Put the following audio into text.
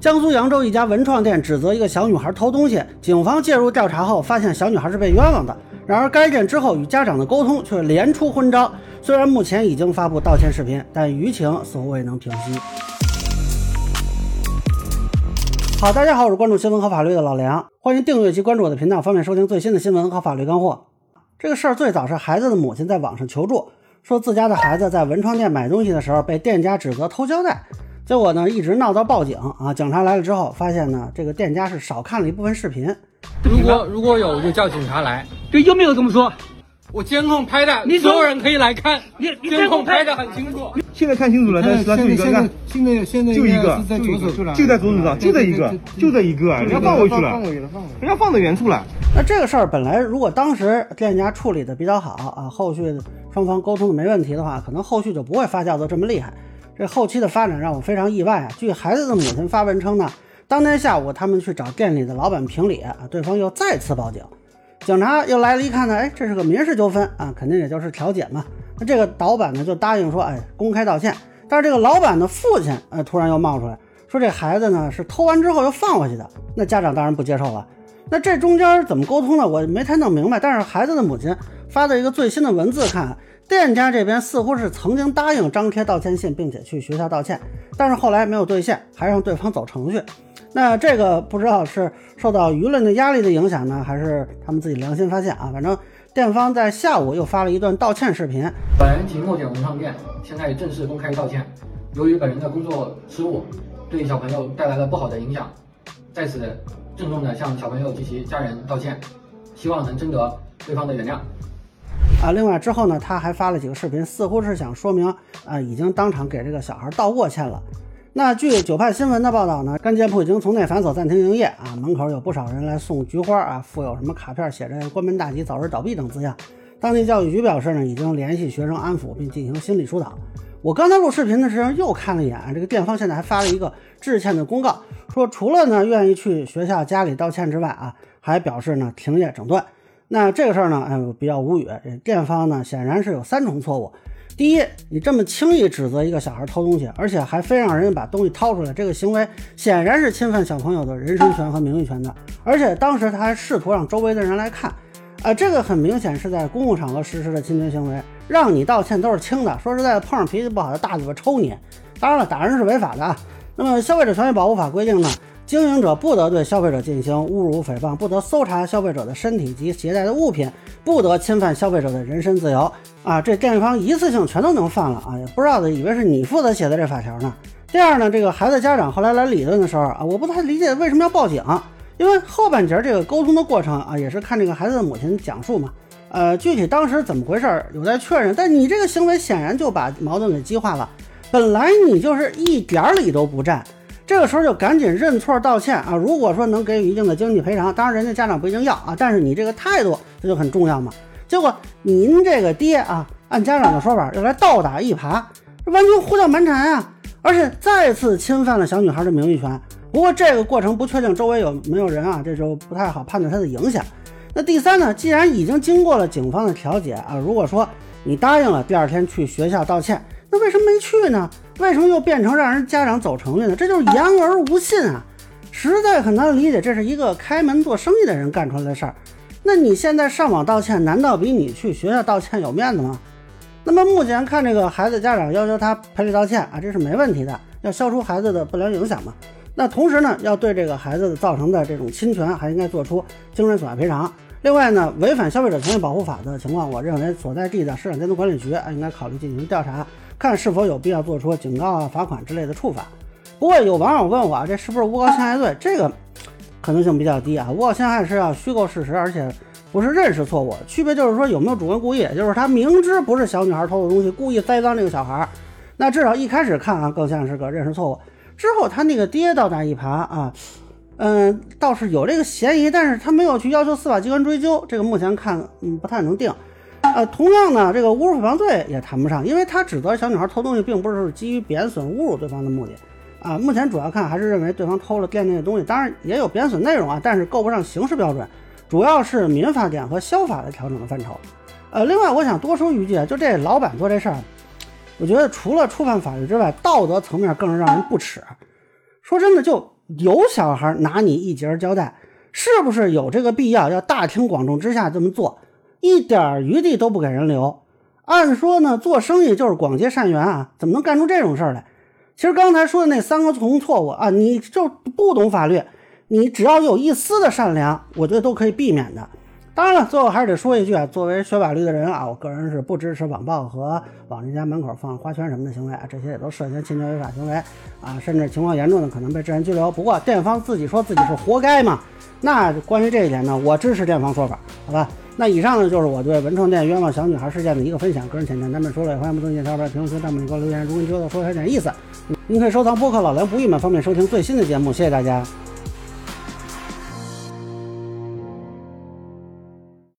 江苏扬州一家文创店指责一个小女孩偷东西，警方介入调查后发现小女孩是被冤枉的。然而该店之后与家长的沟通却连出昏招，虽然目前已经发布道歉视频，但舆情似乎未能平息。好，大家好，我是关注新闻和法律的老梁，欢迎订阅及关注我的频道，方便收听最新的新闻和法律干货。这个事儿最早是孩子的母亲在网上求助，说自家的孩子在文创店买东西的时候被店家指责偷胶带。结果呢，一直闹到报警啊！警察来了之后，发现呢，这个店家是少看了一部分视频。如果如果有，就叫警察来。对，有没有这么说？我监控拍的，你所有人可以来看。你监控拍的很清楚。现在看清楚了，但是他就一个，现在现在现在就一个，在左手，就在左手上，就这一个，就这一个，人家放回去了，放回去了，放回去了，人家放在原处了。那这个事儿本来如果当时店家处理的比较好啊，后续双方沟通的没问题的话，可能后续就不会发酵的这么厉害。这后期的发展让我非常意外啊！据孩子的母亲发文称呢，当天下午他们去找店里的老板评理啊，对方又再次报警，警察又来了一看呢，哎，这是个民事纠纷啊，肯定也就是调解嘛。那这个老板呢就答应说，哎，公开道歉。但是这个老板的父亲，哎，突然又冒出来说，这孩子呢是偷完之后又放回去的。那家长当然不接受了。那这中间怎么沟通的，我没太弄明白。但是孩子的母亲发的一个最新的文字看。店家这边似乎是曾经答应张贴道歉信，并且去学校道歉，但是后来没有兑现，还让对方走程序。那这个不知道是受到舆论的压力的影响呢，还是他们自己良心发现啊？反正店方在下午又发了一段道歉视频。本人及墨点文创店现在正式公开道歉，由于本人的工作失误，对小朋友带来了不好的影响，在此郑重的向小朋友及其家人道歉，希望能征得对方的原谅。啊，另外之后呢，他还发了几个视频，似乎是想说明啊，已经当场给这个小孩道过歉了。那据九派新闻的报道呢，该店铺已经从内反锁暂停营业啊，门口有不少人来送菊花啊，附有什么卡片，写着“关门大吉，早日倒闭”等字样。当地教育局表示呢，已经联系学生安抚并进行心理疏导。我刚才录视频的时候又看了一眼，这个店方现在还发了一个致歉的公告，说除了呢愿意去学校家里道歉之外啊，还表示呢停业整顿。那这个事儿呢，哎，我比较无语。这店方呢，显然是有三重错误。第一，你这么轻易指责一个小孩偷东西，而且还非让人家把东西掏出来，这个行为显然是侵犯小朋友的人身权和名誉权的。而且当时他还试图让周围的人来看，啊，这个很明显是在公共场合实施的侵权行为。让你道歉都是轻的，说实在的，碰上脾气不好的大嘴巴抽你。当然了，打人是违法的啊。那么《消费者权益保护法》规定呢？经营者不得对消费者进行侮辱、诽谤，不得搜查消费者的身体及携带的物品，不得侵犯消费者的人身自由。啊，这店方一次性全都能犯了啊！也不知道的以为是你负责写的这法条呢。第二呢，这个孩子家长后来来理论的时候啊，我不太理解为什么要报警，因为后半截这个沟通的过程啊，也是看这个孩子的母亲讲述嘛。呃，具体当时怎么回事儿有待确认。但你这个行为显然就把矛盾给激化了，本来你就是一点理都不占。这个时候就赶紧认错道歉啊！如果说能给予一定的经济赔偿，当然人家家长不一定要啊，但是你这个态度这就很重要嘛。结果您这个爹啊，按家长的说法要来倒打一耙，完全胡搅蛮缠啊！而且再次侵犯了小女孩的名誉权。不过这个过程不确定周围有没有人啊，这就不太好判断它的影响。那第三呢，既然已经经过了警方的调解啊，如果说你答应了第二天去学校道歉。那为什么没去呢？为什么又变成让人家长走程序呢？这就是言而无信啊！实在很难理解，这是一个开门做生意的人干出来的事儿。那你现在上网道歉，难道比你去学校道歉有面子吗？那么目前看，这个孩子家长要求他赔礼道歉啊，这是没问题的，要消除孩子的不良影响嘛。那同时呢，要对这个孩子造成的这种侵权，还应该做出精神损害赔偿。另外呢，违反消费者权益保护法的情况，我认为所在地的市场监督管理局啊，应该考虑进行调查。看是否有必要做出警告啊、罚款之类的处罚。不过有网友问我，这是不是诬告陷害罪？这个可能性比较低啊。诬告陷害是要虚构事实，而且不是认识错误。区别就是说有没有主观故意，就是他明知不是小女孩偷的东西，故意栽赃这个小孩。那至少一开始看啊，更像是个认识错误。之后他那个爹倒打一耙啊，嗯，倒是有这个嫌疑，但是他没有去要求司法机关追究，这个目前看嗯不太能定。呃，同样呢，这个侮辱诽谤罪也谈不上，因为他指责小女孩偷东西，并不是基于贬损、侮辱对方的目的啊。目前主要看还是认为对方偷了店内的东西，当然也有贬损内容啊，但是够不上刑事标准，主要是民法典和消法的调整的范畴。呃，另外我想多说一句啊，就这老板做这事儿，我觉得除了触犯法律之外，道德层面更是让人不齿。说真的，就有小孩拿你一截胶带，是不是有这个必要要大庭广众之下这么做，一点余地都不给人留？按说呢，做生意就是广结善缘啊，怎么能干出这种事儿来？其实刚才说的那三个从错误啊，你就不懂法律，你只要有一丝的善良，我觉得都可以避免的。当然了，最后还是得说一句啊，作为学法律的人啊，我个人是不支持网暴和往人家门口放花圈什么的行为啊，这些也都涉嫌侵权违法行为啊，甚至情况严重的可能被治安拘留。不过店方自己说自己是活该嘛，那关于这一点呢，我支持店方说法，好吧？那以上呢就是我对文创店冤枉小女孩事件的一个分享，个人浅见，咱们说了，也欢迎不同意见小伙伴评论区、弹幕里给我留言。如果你觉得说有点意思，您可以收藏播客老梁不郁闷，方便收听最新的节目。谢谢大家。